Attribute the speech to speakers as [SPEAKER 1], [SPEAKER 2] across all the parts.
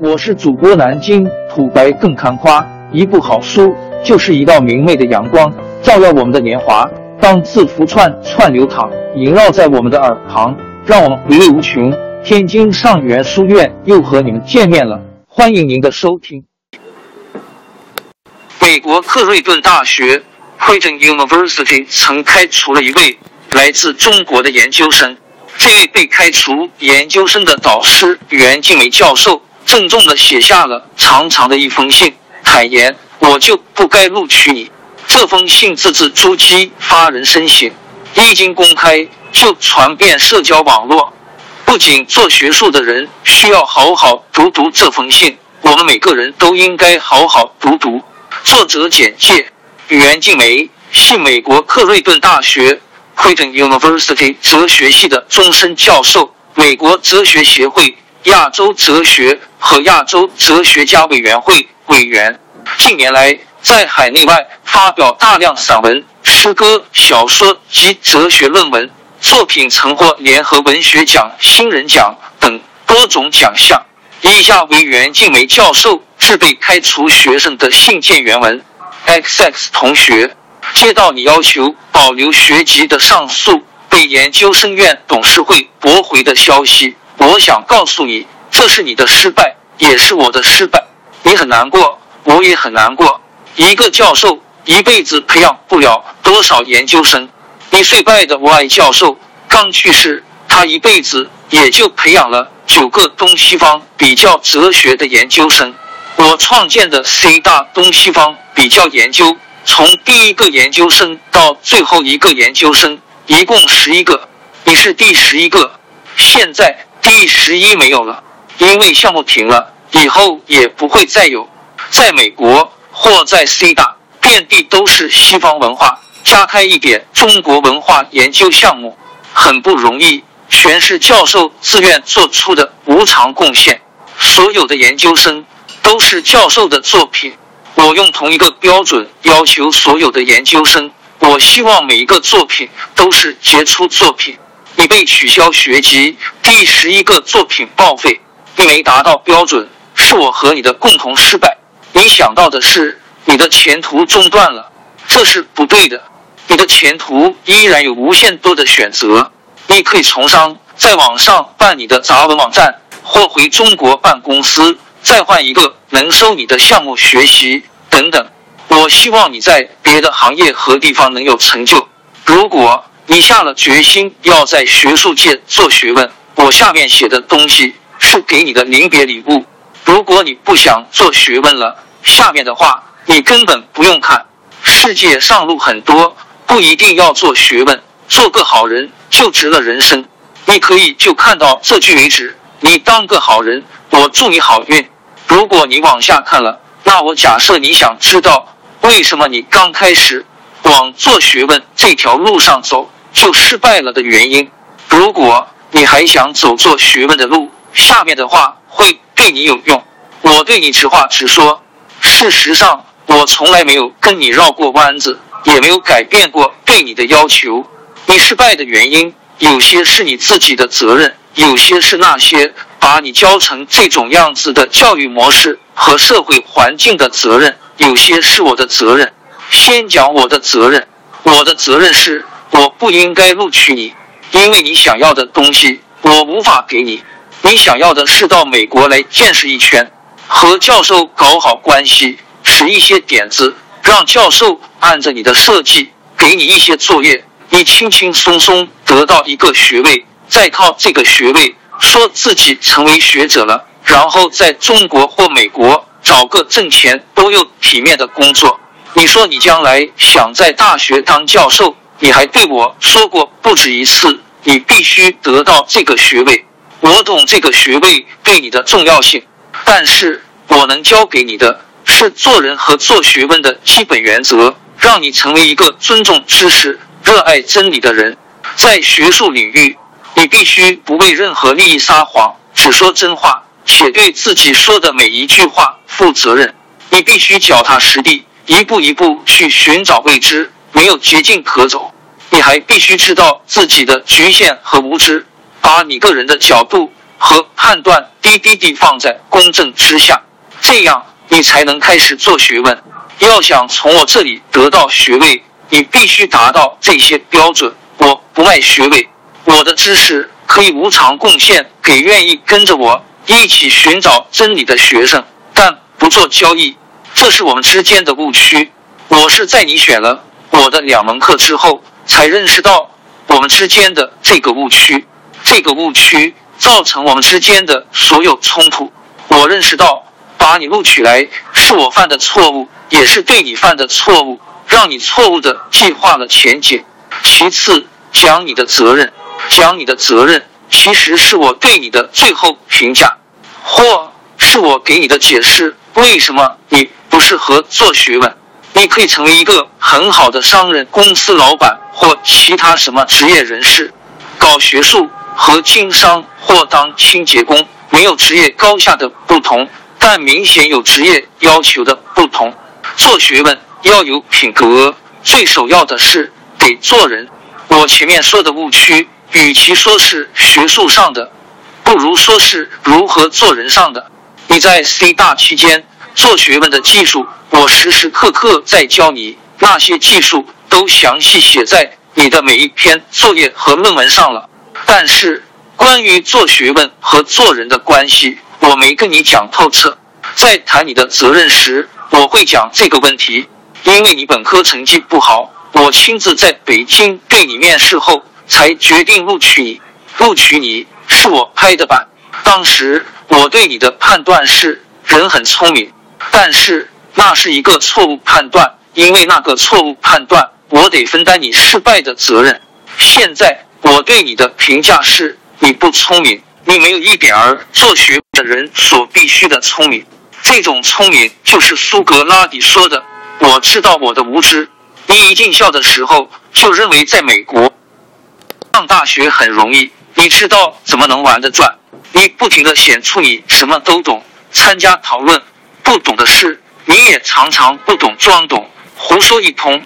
[SPEAKER 1] 我是主播南京土白更看花，一部好书就是一道明媚的阳光，照耀我们的年华。当字符串串流淌，萦绕在我们的耳旁，让我们回味无穷。天津上元书院又和你们见面了，欢迎您的收听。
[SPEAKER 2] 美国克瑞顿大学 （Creighton University） 曾开除了一位来自中国的研究生，这位被开除研究生的导师袁静美教授。郑重的写下了长长的一封信，坦言我就不该录取你。这封信字字珠玑，发人深省，一经公开就传遍社交网络。不仅做学术的人需要好好读读这封信，我们每个人都应该好好读读。作者简介：袁静梅，系美国克瑞顿大学 （Creighton University） 哲学系的终身教授，美国哲学协会。亚洲哲学和亚洲哲学家委员会委员，近年来在海内外发表大量散文、诗歌、小说及哲学论文，作品曾获联合文学奖、新人奖等多种奖项。以下为袁静梅教授致被开除学生的信件原文：XX 同学，接到你要求保留学籍的上诉被研究生院董事会驳回的消息。我想告诉你，这是你的失败，也是我的失败。你很难过，我也很难过。一个教授一辈子培养不了多少研究生。你最拜的 Y 教授刚去世，他一辈子也就培养了九个东西方比较哲学的研究生。我创建的 C 大东西方比较研究，从第一个研究生到最后一个研究生，一共十一个，你是第十一个。现在。第十一没有了，因为项目停了，以后也不会再有。在美国或在 C 大，遍地都是西方文化，加开一点中国文化研究项目，很不容易，全是教授自愿做出的无偿贡献。所有的研究生都是教授的作品，我用同一个标准要求所有的研究生，我希望每一个作品都是杰出作品。你被取消学籍，第十一个作品报废，并没达到标准，是我和你的共同失败。你想到的是你的前途中断了，这是不对的。你的前途依然有无限多的选择，你可以从商，在网上办你的杂文网站，或回中国办公司，再换一个能收你的项目学习等等。我希望你在别的行业和地方能有成就。如果。你下了决心要在学术界做学问，我下面写的东西是给你的临别礼物。如果你不想做学问了，下面的话你根本不用看。世界上路很多，不一定要做学问，做个好人就值了人生。你可以就看到这句为止。你当个好人，我祝你好运。如果你往下看了，那我假设你想知道为什么你刚开始往做学问这条路上走。就失败了的原因。如果你还想走做学问的路，下面的话会对你有用。我对你直话直说。事实上，我从来没有跟你绕过弯子，也没有改变过对你的要求。你失败的原因，有些是你自己的责任，有些是那些把你教成这种样子的教育模式和社会环境的责任，有些是我的责任。先讲我的责任，我的责任是。我不应该录取你，因为你想要的东西我无法给你。你想要的是到美国来见识一圈，和教授搞好关系，使一些点子，让教授按着你的设计给你一些作业，你轻轻松松得到一个学位，再靠这个学位说自己成为学者了，然后在中国或美国找个挣钱多又体面的工作。你说你将来想在大学当教授？你还对我说过不止一次，你必须得到这个学位。我懂这个学位对你的重要性，但是我能教给你的是做人和做学问的基本原则，让你成为一个尊重知识、热爱真理的人。在学术领域，你必须不为任何利益撒谎，只说真话，且对自己说的每一句话负责任。你必须脚踏实地，一步一步去寻找未知。没有捷径可走，你还必须知道自己的局限和无知，把你个人的角度和判断滴滴滴放在公正之下，这样你才能开始做学问。要想从我这里得到学位，你必须达到这些标准。我不卖学位，我的知识可以无偿贡献给愿意跟着我一起寻找真理的学生，但不做交易。这是我们之间的误区。我是在你选了我的两门课之后，才认识到我们之间的这个误区。这个误区造成我们之间的所有冲突。我认识到把你录取来是我犯的错误，也是对你犯的错误，让你错误的计划了前景。其次，讲你的责任，讲你的责任，其实是我对你的最后评价，或是我给你的解释。为什么你不适合做学问？你可以成为一个很好的商人、公司老板或其他什么职业人士。搞学术和经商或当清洁工没有职业高下的不同，但明显有职业要求的不同。做学问要有品格，最首要的是得做人。我前面说的误区，与其说是学术上的，不如说是如何做人上的。你在 C 大期间做学问的技术，我时时刻刻在教你，那些技术都详细写在你的每一篇作业和论文上了。但是关于做学问和做人的关系，我没跟你讲透彻。在谈你的责任时，我会讲这个问题，因为你本科成绩不好，我亲自在北京对你面试后，才决定录取你。录取你是我拍的板，当时。我对你的判断是人很聪明，但是那是一个错误判断，因为那个错误判断，我得分担你失败的责任。现在我对你的评价是你不聪明，你没有一点儿做学的人所必须的聪明。这种聪明就是苏格拉底说的：“我知道我的无知。”你一进校的时候就认为在美国上大学很容易，你知道怎么能玩得转？你不停的显出你什么都懂，参加讨论，不懂的事你也常常不懂装懂，胡说一通。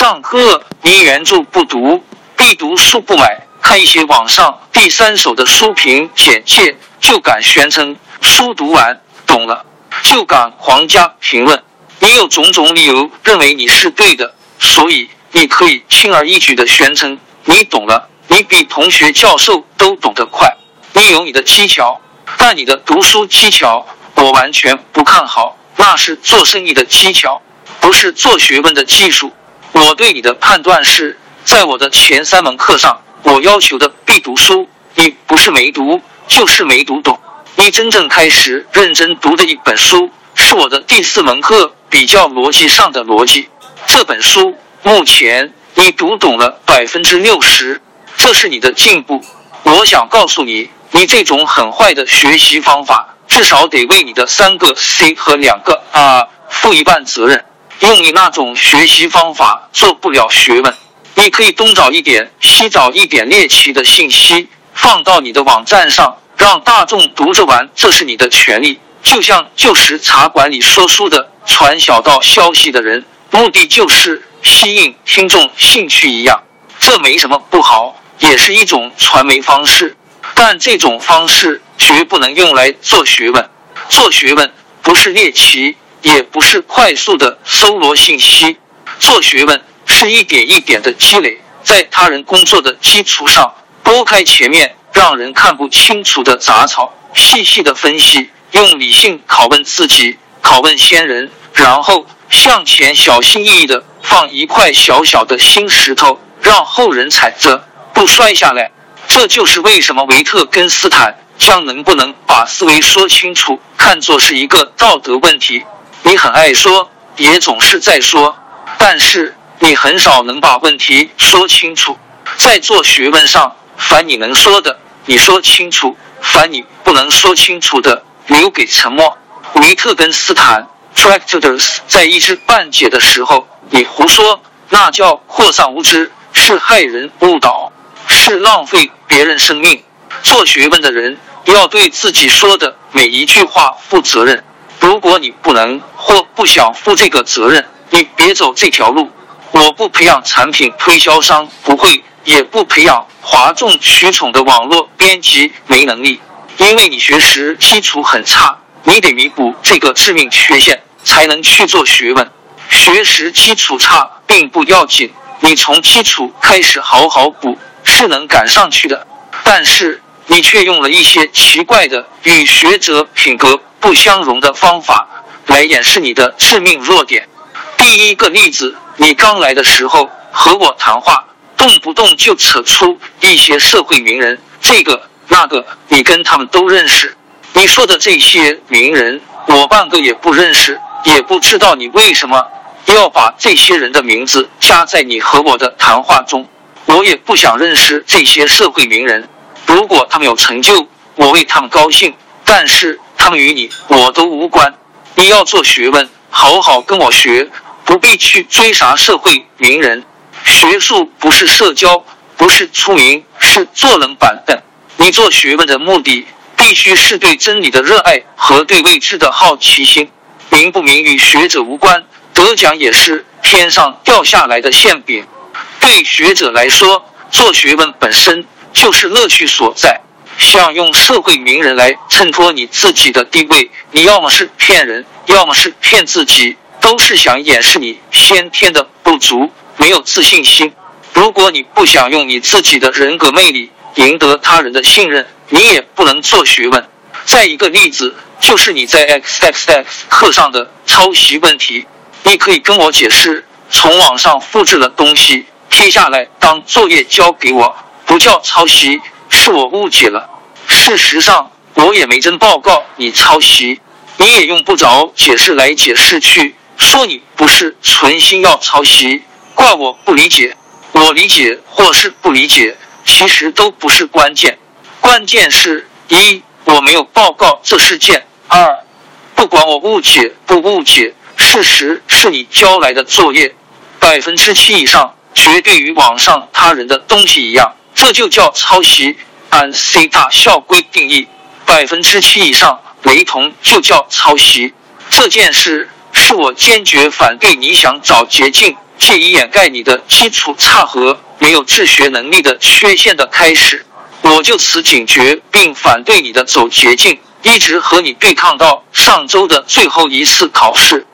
[SPEAKER 2] 上课你原著不读，必读书不买，看一些网上第三手的书评简介就敢宣称书读完懂了，就敢狂加评论。你有种种理由认为你是对的，所以你可以轻而易举的宣称你懂了，你比同学教授都懂得快。你有你的技巧，但你的读书技巧我完全不看好，那是做生意的技巧，不是做学问的技术。我对你的判断是在我的前三门课上，我要求的必读书，你不是没读，就是没读懂。你真正开始认真读的一本书，是我的第四门课，比较逻辑上的逻辑。这本书目前你读懂了百分之六十，这是你的进步。我想告诉你。你这种很坏的学习方法，至少得为你的三个 C 和两个 R 负一半责任。用你那种学习方法做不了学问。你可以东找一点，西找一点猎奇的信息放到你的网站上，让大众读着玩，这是你的权利。就像旧时茶馆里说书的传小道消息的人，目的就是吸引听众兴趣一样，这没什么不好，也是一种传媒方式。但这种方式绝不能用来做学问。做学问不是猎奇，也不是快速的搜罗信息。做学问是一点一点的积累，在他人工作的基础上，拨开前面让人看不清楚的杂草，细细的分析，用理性拷问自己，拷问先人，然后向前小心翼翼的放一块小小的新石头，让后人踩着不摔下来。这就是为什么维特根斯坦将能不能把思维说清楚看作是一个道德问题。你很爱说，也总是在说，但是你很少能把问题说清楚。在做学问上，凡你能说的，你说清楚；凡你不能说清楚的，留给沉默。维特根斯坦 （Tractors） 在一知半解的时候，你胡说，那叫扩散无知，是害人误导。是浪费别人生命。做学问的人要对自己说的每一句话负责任。如果你不能或不想负这个责任，你别走这条路。我不培养产品推销商，不会，也不培养哗众取宠的网络编辑，没能力。因为你学识基础很差，你得弥补这个致命缺陷，才能去做学问。学识基础差并不要紧，你从基础开始好好补，是能赶上去的。但是你却用了一些奇怪的与学者品格不相容的方法来掩饰你的致命弱点。第一个例子，你刚来的时候和我谈话，动不动就扯出一些社会名人，这个。那个，你跟他们都认识。你说的这些名人，我半个也不认识，也不知道你为什么要把这些人的名字加在你和我的谈话中。我也不想认识这些社会名人。如果他们有成就，我为他们高兴。但是他们与你我都无关。你要做学问，好好跟我学，不必去追啥社会名人。学术不是社交，不是出名，是坐冷板凳。你做学问的目的，必须是对真理的热爱和对未知的好奇心。名不名与学者无关，得奖也是天上掉下来的馅饼。对学者来说，做学问本身就是乐趣所在。想用社会名人来衬托你自己的地位，你要么是骗人，要么是骗自己，都是想掩饰你先天的不足，没有自信心。如果你不想用你自己的人格魅力，赢得他人的信任，你也不能做学问。再一个例子，就是你在 X X X 课上的抄袭问题，你可以跟我解释，从网上复制了东西贴下来当作业交给我，不叫抄袭，是我误解了。事实上，我也没真报告你抄袭，你也用不着解释来解释去，说你不是存心要抄袭，怪我不理解。我理解或是不理解。其实都不是关键，关键是：一，我没有报告这事件；二，不管我误解不误解，事实是你交来的作业百分之七以上绝对与网上他人的东西一样，这就叫抄袭。按 C 大校规定义，百分之七以上雷同就叫抄袭。这件事是我坚决反对，你想找捷径借以掩盖你的基础差和。没有自学能力的缺陷的开始，我就此警觉，并反对你的走捷径，一直和你对抗到上周的最后一次考试。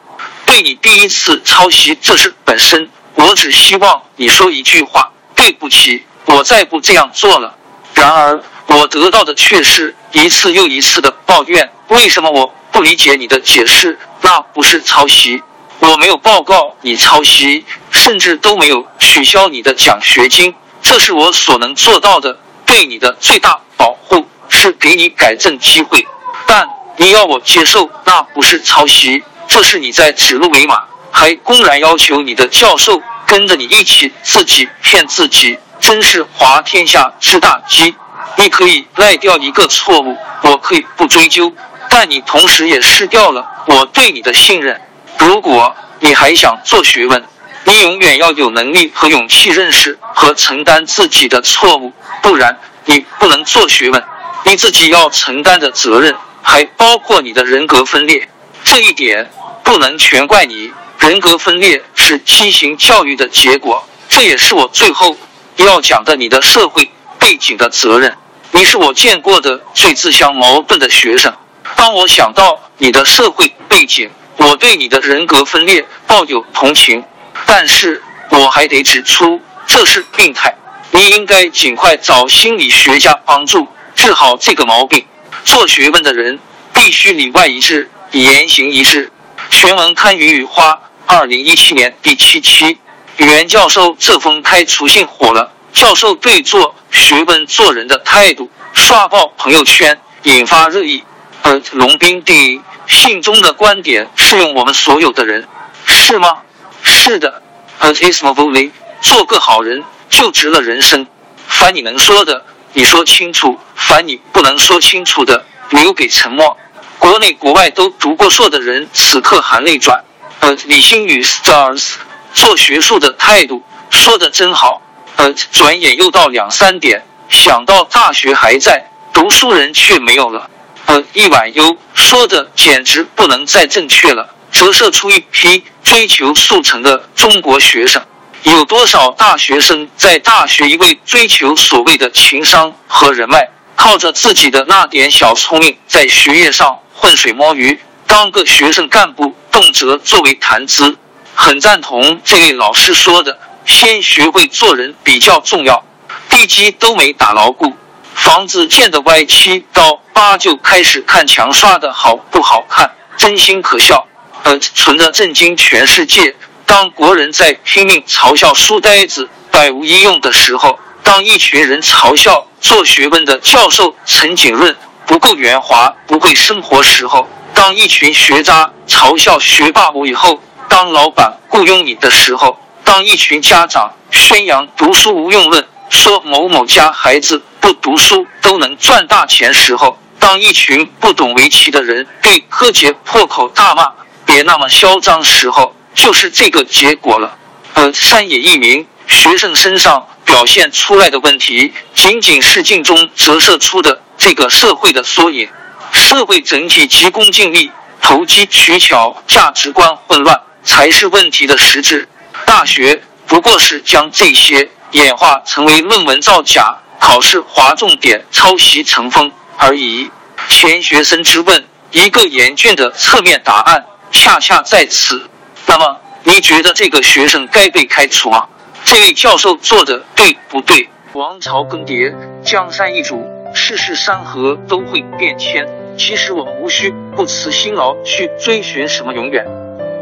[SPEAKER 2] 对你第一次抄袭这事本身，我只希望你说一句话：“对不起，我再不这样做了。”然而，我得到的却是一次又一次的抱怨。为什么我不理解你的解释？那不是抄袭。我没有报告你抄袭，甚至都没有取消你的奖学金，这是我所能做到的。对你的最大保护是给你改正机会，但你要我接受那不是抄袭，这是你在指鹿为马，还公然要求你的教授跟着你一起自己骗自己，真是滑天下之大稽。你可以赖掉一个错误，我可以不追究，但你同时也失掉了我对你的信任。如果你还想做学问，你永远要有能力和勇气认识和承担自己的错误，不然你不能做学问。你自己要承担的责任还包括你的人格分裂，这一点不能全怪你。人格分裂是畸形教育的结果，这也是我最后要讲的你的社会背景的责任。你是我见过的最自相矛盾的学生。当我想到你的社会背景，我对你的人格分裂抱有同情，但是我还得指出这是病态。你应该尽快找心理学家帮助治好这个毛病。做学问的人必须里外一致，言行一致。全文刊于雨花，二零一七年第七期。袁教授这封开除信火了，教授对做学问做人的态度刷爆朋友圈，引发热议。而龙斌第。信中的观点适用我们所有的人，是吗？是的。a t i s m o l y 做个好人就值了人生。凡你能说的，你说清楚；凡你不能说清楚的，留给沉默。国内国外都读过硕的人，此刻含泪转。呃，李星宇 Stars 做学术的态度说的真好。呃，转眼又到两三点，想到大学还在，读书人却没有了。呃，一晚忧说的简直不能再正确了，折射出一批追求速成的中国学生。有多少大学生在大学一味追求所谓的情商和人脉，靠着自己的那点小聪明，在学业上浑水摸鱼，当个学生干部，动辄作为谈资。很赞同这位老师说的，先学会做人比较重要。地基都没打牢固，房子建的歪七到八就开始看墙刷的好不好看，真心可笑。呃，存着震惊全世界。当国人在拼命嘲笑书呆子百无一用的时候，当一群人嘲笑做学问的教授陈景润不够圆滑、不会生活时候，当一群学渣嘲笑学霸我以后当老板雇佣你的时候，当一群家长宣扬读书无用论，说某某家孩子不读书都能赚大钱时候，当一群不懂围棋的人对柯洁破口大骂，别那么嚣张时候。就是这个结果了。呃，山野一名学生身上表现出来的问题，仅仅是镜中折射出的这个社会的缩影。社会整体急功近利、投机取巧、价值观混乱，才是问题的实质。大学不过是将这些演化成为论文造假、考试划重点、抄袭成风而已。钱学森之问，一个严峻的侧面答案，恰恰在此。那么，你觉得这个学生该被开除吗？这位教授做的对不对？王朝更迭，江山易主，世事山河都会变迁。其实我们无需不辞辛劳去追寻什么永远，